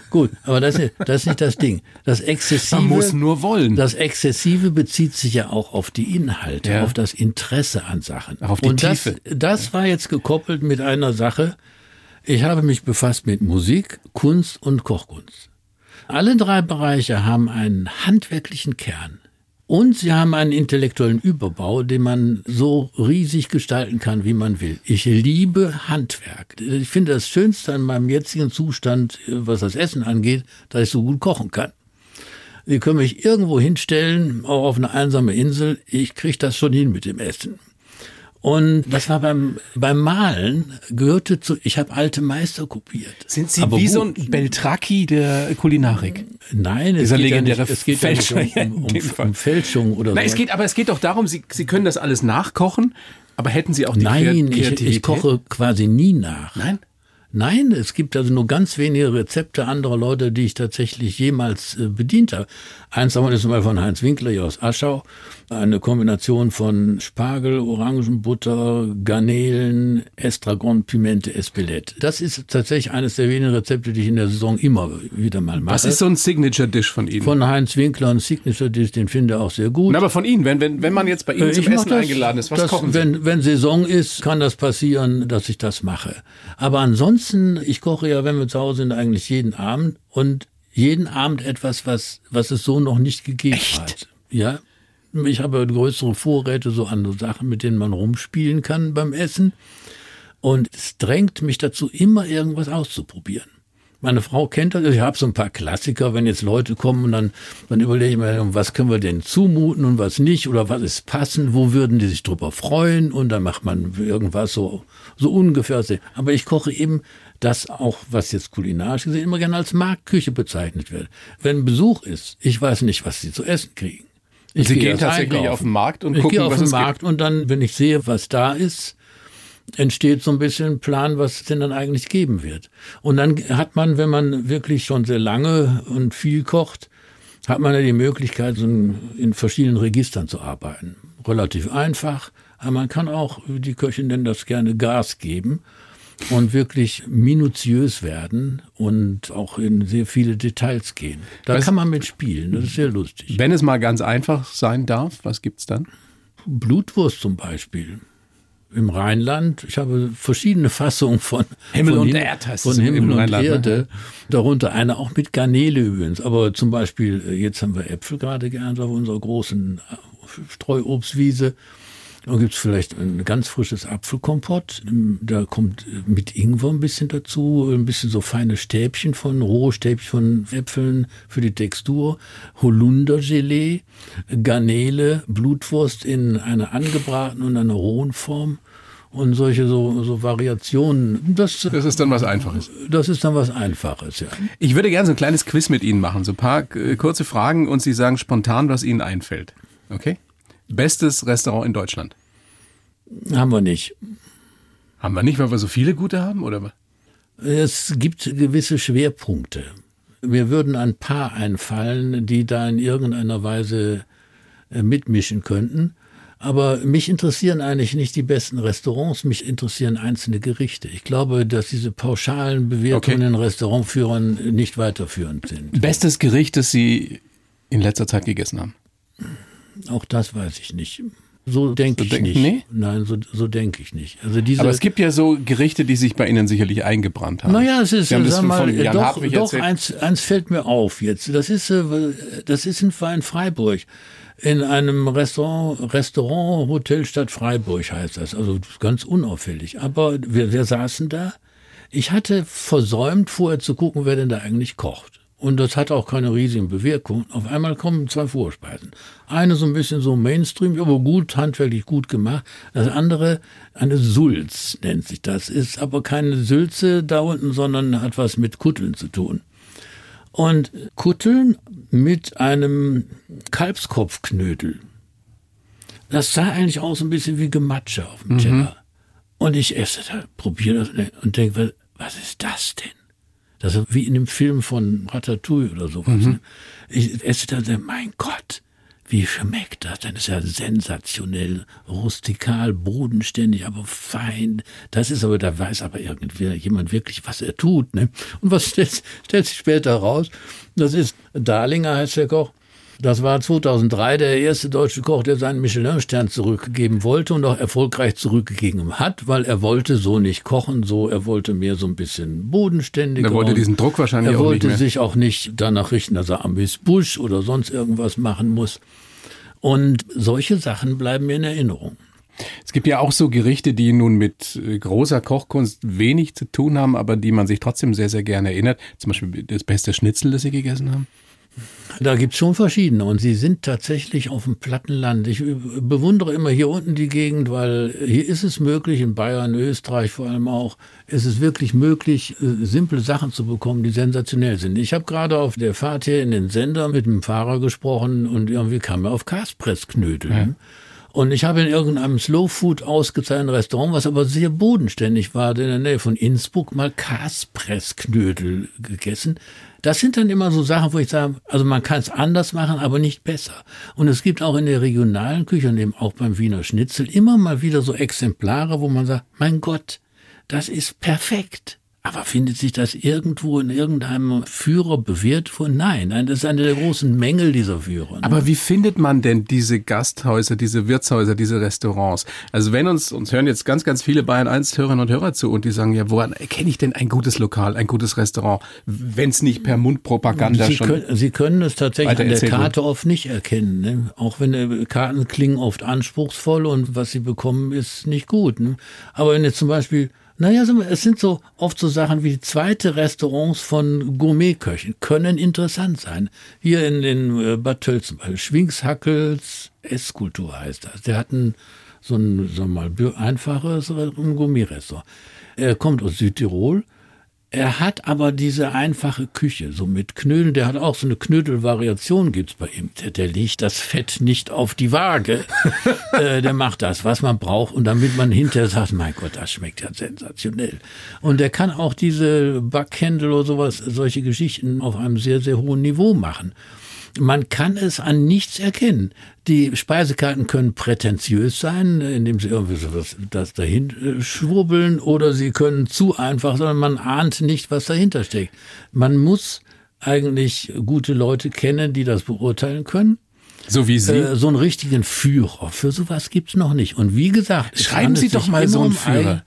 Gut, aber das ist, das ist nicht das Ding. Das Exzessive, Man muss nur wollen. Das Exzessive bezieht sich ja auch auf die Inhalte, ja. auf das Interesse an Sachen. Auf die Und Tiefe. Das, das war jetzt gekoppelt mit einer Sache. Ich habe mich befasst mit Musik, Kunst und Kochkunst. Alle drei Bereiche haben einen handwerklichen Kern. Und sie haben einen intellektuellen Überbau, den man so riesig gestalten kann, wie man will. Ich liebe Handwerk. Ich finde das Schönste an meinem jetzigen Zustand, was das Essen angeht, dass ich so gut kochen kann. Sie können mich irgendwo hinstellen, auch auf eine einsame Insel. Ich kriege das schon hin mit dem Essen. Und das war beim, beim Malen gehörte zu, ich habe alte Meister kopiert. Sind Sie Aber wie gut. so ein Beltracchi der Kulinarik? Nein, es Dieser geht ja nicht, es geht Fälscher, ja nicht um, um, um, Fälschung oder Nein, so. es geht, aber es geht doch darum, Sie, Sie können das alles nachkochen, aber hätten Sie auch die Nein, ich, ich koche quasi nie nach. Nein? Nein, es gibt also nur ganz wenige Rezepte anderer Leute, die ich tatsächlich jemals äh, bedient habe. Eins davon ist Beispiel von Heinz Winkler hier aus Aschau. Eine Kombination von Spargel, Orangenbutter, Garnelen, Estragon, Pimente, Espelette. Das ist tatsächlich eines der wenigen Rezepte, die ich in der Saison immer wieder mal mache. Was ist so ein Signature-Dish von Ihnen? Von Heinz Winkler ein Signature-Dish, den finde ich auch sehr gut. Na, aber von Ihnen, wenn, wenn, wenn man jetzt bei Ihnen äh, zum Essen das, eingeladen ist, was das, kochen Sie? Wenn, wenn Saison ist, kann das passieren, dass ich das mache. Aber ansonsten, ich koche ja, wenn wir zu Hause sind, eigentlich jeden Abend und jeden Abend etwas, was, was es so noch nicht gegeben Echt? hat. Ja. Ich habe größere Vorräte so an so Sachen, mit denen man rumspielen kann beim Essen. Und es drängt mich dazu, immer irgendwas auszuprobieren. Meine Frau kennt das. Ich habe so ein paar Klassiker, wenn jetzt Leute kommen und dann, dann überlege ich mir, was können wir denn zumuten und was nicht oder was ist passend, wo würden die sich drüber freuen und dann macht man irgendwas so, so ungefähr. Aber ich koche eben das auch, was jetzt kulinarisch gesehen immer gerne als Marktküche bezeichnet wird. Wenn Besuch ist, ich weiß nicht, was sie zu essen kriegen. Ich Sie gehen tatsächlich einkaufen. auf den Markt und ich gucken, gehe auf was den Markt gibt. und dann, wenn ich sehe, was da ist, entsteht so ein bisschen ein Plan, was es denn dann eigentlich geben wird. Und dann hat man, wenn man wirklich schon sehr lange und viel kocht, hat man ja die Möglichkeit, in verschiedenen Registern zu arbeiten. Relativ einfach, aber man kann auch, die Köchin nennen das gerne Gas geben und wirklich minutiös werden und auch in sehr viele Details gehen. Da was, kann man mitspielen, das ist sehr lustig. Wenn es mal ganz einfach sein darf, was gibt's dann? Blutwurst zum Beispiel. Im Rheinland, ich habe verschiedene Fassungen von Himmel von und Himmel, Erde, heißt von es im Himmel und Rheinland, ne? Erde, darunter eine auch mit Garnele übrigens. Aber zum Beispiel, äh, jetzt haben wir Äpfel gerade geerntet auf unserer großen äh, Streuobstwiese. Da gibt's vielleicht ein ganz frisches Apfelkompott. Da kommt mit Ingwer ein bisschen dazu, ein bisschen so feine Stäbchen von, rohe Stäbchen von Äpfeln für die Textur, Holundergelee, Garnele, Blutwurst in einer angebratenen und einer rohen Form und solche so, so Variationen. Das, das ist dann was Einfaches. Das ist dann was Einfaches, ja. Ich würde gerne so ein kleines Quiz mit Ihnen machen, so ein paar äh, kurze Fragen und Sie sagen spontan, was Ihnen einfällt. Okay? Bestes Restaurant in Deutschland? Haben wir nicht. Haben wir nicht, weil wir so viele gute haben, oder? Es gibt gewisse Schwerpunkte. Mir würden ein paar einfallen, die da in irgendeiner Weise äh, mitmischen könnten. Aber mich interessieren eigentlich nicht die besten Restaurants, mich interessieren einzelne Gerichte. Ich glaube, dass diese pauschalen Bewertungen okay. in Restaurantführern nicht weiterführend sind. Bestes Gericht, das Sie in letzter Zeit gegessen haben? Auch das weiß ich nicht. So denke so ich denk, nicht. Nee? Nein, so, so denke ich nicht. Also diese, Aber es gibt ja so Gerichte, die sich bei Ihnen sicherlich eingebrannt haben. Naja, es ist, sag mal, doch, doch eins, eins fällt mir auf jetzt. Das ist, äh, das ist ein Verein Freiburg. In einem Restaurant, Restaurant Hotel Stadt Freiburg heißt das. Also ganz unauffällig. Aber wir, wir saßen da. Ich hatte versäumt, vorher zu gucken, wer denn da eigentlich kocht. Und das hat auch keine riesigen Bewirkungen. Auf einmal kommen zwei Vorspeisen. Eine so ein bisschen so Mainstream, aber gut, handwerklich gut gemacht. Das andere, eine Sulz nennt sich das. Ist aber keine Sülze da unten, sondern hat was mit Kutteln zu tun. Und Kutteln mit einem Kalbskopfknödel. Das sah eigentlich aus ein bisschen wie Gematsche auf dem Teller. Mhm. Und ich esse da, probiere das und denke, was ist das denn? Das ist wie in dem Film von Ratatouille oder sowas. Mhm. Ne? Ich esse dann, mein Gott, wie schmeckt das? Dann ist ja sensationell, rustikal, bodenständig, aber fein. Das ist aber, da weiß aber irgendwie jemand wirklich, was er tut. Ne? Und was stellt, stellt sich später raus? Das ist, Darlinger heißt der Koch, das war 2003 der erste deutsche Koch, der seinen Michelin-Stern zurückgeben wollte und auch erfolgreich zurückgegeben hat, weil er wollte so nicht kochen, so er wollte mehr so ein bisschen bodenständiger. Er wollte diesen Druck wahrscheinlich auch nicht Er wollte sich auch nicht danach richten, dass er Amis Busch oder sonst irgendwas machen muss. Und solche Sachen bleiben mir in Erinnerung. Es gibt ja auch so Gerichte, die nun mit äh, großer Kochkunst wenig zu tun haben, aber die man sich trotzdem sehr, sehr gerne erinnert. Zum Beispiel das beste Schnitzel, das Sie gegessen haben. Da gibt's schon verschiedene und sie sind tatsächlich auf dem Plattenland. Ich bewundere immer hier unten die Gegend, weil hier ist es möglich, in Bayern, Österreich vor allem auch, ist es wirklich möglich, äh, simple Sachen zu bekommen, die sensationell sind. Ich habe gerade auf der Fahrt hier in den Sender mit dem Fahrer gesprochen und irgendwie kam er auf Kaspressknödel. Ja. Und ich habe in irgendeinem Slow Food ausgezeichneten Restaurant, was aber sehr bodenständig war, in der Nähe von Innsbruck, mal Kaspressknödel gegessen. Das sind dann immer so Sachen, wo ich sage, also man kann es anders machen, aber nicht besser. Und es gibt auch in der regionalen Küche und eben auch beim Wiener Schnitzel immer mal wieder so Exemplare, wo man sagt, mein Gott, das ist perfekt. Aber findet sich das irgendwo in irgendeinem Führer bewährt vor? Nein, nein, das ist eine der großen Mängel dieser Führer. Ne? Aber wie findet man denn diese Gasthäuser, diese Wirtshäuser, diese Restaurants? Also wenn uns, uns hören jetzt ganz, ganz viele Bayern 1 Hörerinnen und Hörer zu und die sagen, ja, woran erkenne ich denn ein gutes Lokal, ein gutes Restaurant, wenn es nicht per Mundpropaganda Sie schon können, Sie können es tatsächlich an der Karte oft nicht erkennen. Ne? Auch wenn Karten klingen oft anspruchsvoll und was Sie bekommen ist nicht gut. Ne? Aber wenn jetzt zum Beispiel naja, es sind so oft so Sachen wie zweite Restaurants von Gourmetköchen, können interessant sein. Hier in, in äh, Bad Tölz zum Beispiel, Schwingshackels Esskultur heißt das. Der hat ein, so ein, so mal, einfaches Gourmet-Restaurant. Er kommt aus Südtirol, er hat aber diese einfache Küche, so mit Knödeln. Der hat auch so eine Knödelvariation gibt's bei ihm. Der, der legt das Fett nicht auf die Waage. äh, der macht das, was man braucht. Und damit man hinterher sagt, mein Gott, das schmeckt ja sensationell. Und der kann auch diese Backhändel oder sowas, solche Geschichten auf einem sehr, sehr hohen Niveau machen. Man kann es an nichts erkennen. Die Speisekarten können prätentiös sein, indem sie irgendwie so was, das dahin äh, schwurbeln, oder sie können zu einfach, sondern man ahnt nicht, was dahinter steckt. Man muss eigentlich gute Leute kennen, die das beurteilen können. So wie Sie? Äh, so einen richtigen Führer. Für sowas gibt's noch nicht. Und wie gesagt, schreiben Sie doch mal so einen Führer.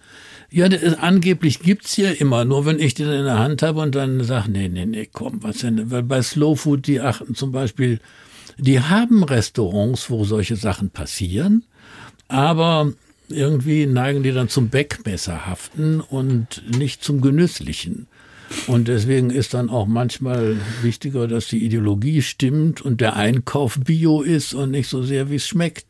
Ja, das, angeblich gibt's ja immer, nur wenn ich den in der Hand habe und dann sag, nee, nee, nee, komm, was denn? Weil bei Slow Food, die achten zum Beispiel, die haben Restaurants, wo solche Sachen passieren, aber irgendwie neigen die dann zum Beckmesserhaften und nicht zum Genüsslichen. Und deswegen ist dann auch manchmal wichtiger, dass die Ideologie stimmt und der Einkauf bio ist und nicht so sehr, wie es schmeckt.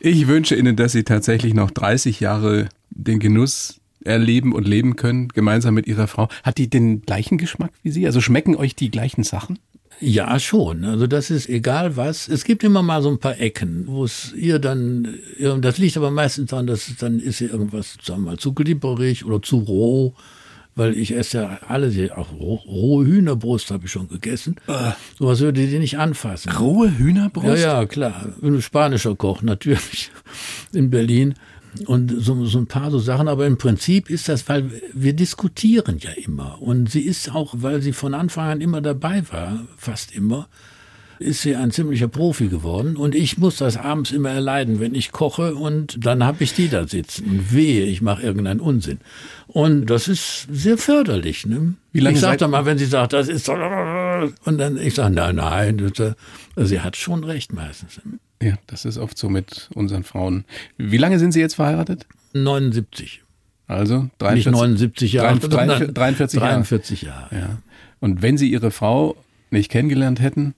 Ich wünsche Ihnen, dass Sie tatsächlich noch 30 Jahre den Genuss erleben und leben können, gemeinsam mit ihrer Frau. Hat die den gleichen Geschmack wie Sie? Also schmecken euch die gleichen Sachen? Ja, schon. Also das ist egal was. Es gibt immer mal so ein paar Ecken, wo es ihr dann, das liegt aber meistens daran, dass es dann ist ihr irgendwas, sagen wir mal, zu glibberig oder zu roh. weil ich esse ja alle, auch rohe Hühnerbrust habe ich schon gegessen. Uh. Sowas würde die nicht anfassen. Rohe Hühnerbrust? Ja, ja, klar. Ein spanischer Koch, natürlich, in Berlin. Und so, so ein paar so Sachen, aber im Prinzip ist das, weil wir diskutieren ja immer. Und sie ist auch, weil sie von Anfang an immer dabei war, fast immer, ist sie ein ziemlicher Profi geworden und ich muss das abends immer erleiden, wenn ich koche und dann habe ich die da sitzen und wehe, ich mache irgendeinen Unsinn. Und das ist sehr förderlich. Ne? Wie lange ich sage dann mal, wenn sie sagt, das ist und dann ich sage, nein, nein, also sie hat schon recht meistens. Ja, das ist oft so mit unseren Frauen. Wie lange sind Sie jetzt verheiratet? 79. Also 43, Nicht 79 Jahre, 43, 43 Jahre. 43 Jahre. Ja. Und wenn Sie Ihre Frau nicht kennengelernt hätten,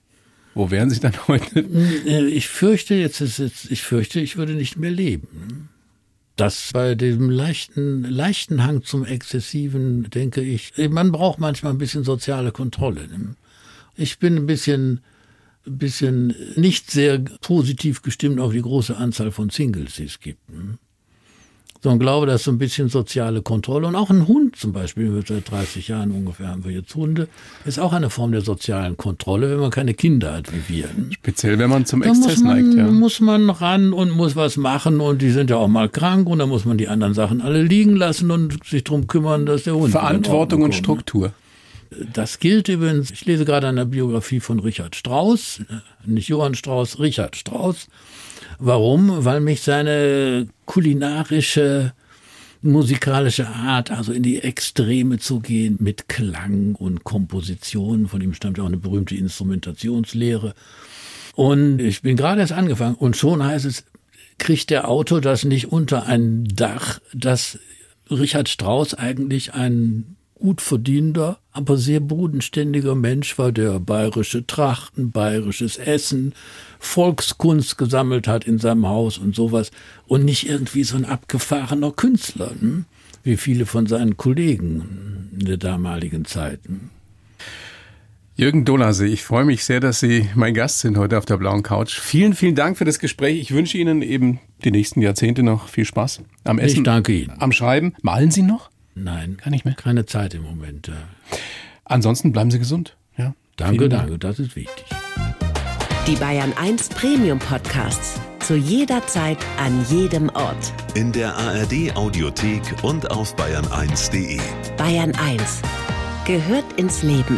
wo wären Sie dann heute? Äh, ich fürchte, jetzt ist jetzt, ich fürchte, ich würde nicht mehr leben. Das bei dem leichten, leichten Hang zum Exzessiven, denke ich, man braucht manchmal ein bisschen soziale Kontrolle. Ich bin ein bisschen, ein bisschen nicht sehr positiv gestimmt auf die große Anzahl von Singles, die es gibt sondern glaube, dass so ein bisschen soziale Kontrolle und auch ein Hund zum Beispiel, seit 30 Jahren ungefähr haben wir jetzt Hunde, ist auch eine Form der sozialen Kontrolle, wenn man keine Kinder hat wie wir. Speziell, wenn man zum da Exzess man, neigt. Ja. muss man ran und muss was machen und die sind ja auch mal krank und dann muss man die anderen Sachen alle liegen lassen und sich darum kümmern, dass der Hund. Verantwortung und Struktur. Das gilt übrigens, ich lese gerade eine Biografie von Richard Strauss, nicht Johann Strauss, Richard Strauss. Warum? Weil mich seine kulinarische, musikalische Art, also in die Extreme zu gehen mit Klang und Komposition, von ihm stammt ja auch eine berühmte Instrumentationslehre. Und ich bin gerade erst angefangen und schon heißt es, kriegt der Autor das nicht unter ein Dach, dass Richard Strauss eigentlich ein gut verdienender, aber sehr bodenständiger Mensch war, der bayerische Trachten, bayerisches Essen, Volkskunst gesammelt hat in seinem Haus und sowas und nicht irgendwie so ein abgefahrener Künstler, hm? wie viele von seinen Kollegen in der damaligen Zeit. Hm? Jürgen Dolasee, ich freue mich sehr, dass Sie mein Gast sind heute auf der blauen Couch. Vielen, vielen Dank für das Gespräch. Ich wünsche Ihnen eben die nächsten Jahrzehnte noch viel Spaß am Essen. Ich danke Ihnen. Am Schreiben. Malen Sie noch? Nein, kann ich mehr. Keine Zeit im Moment. Ansonsten bleiben Sie gesund. Ja. Danke, danke, das ist wichtig. Die Bayern 1 Premium Podcasts. Zu jeder Zeit, an jedem Ort. In der ARD Audiothek und auf bayern1.de. Bayern 1 gehört ins Leben.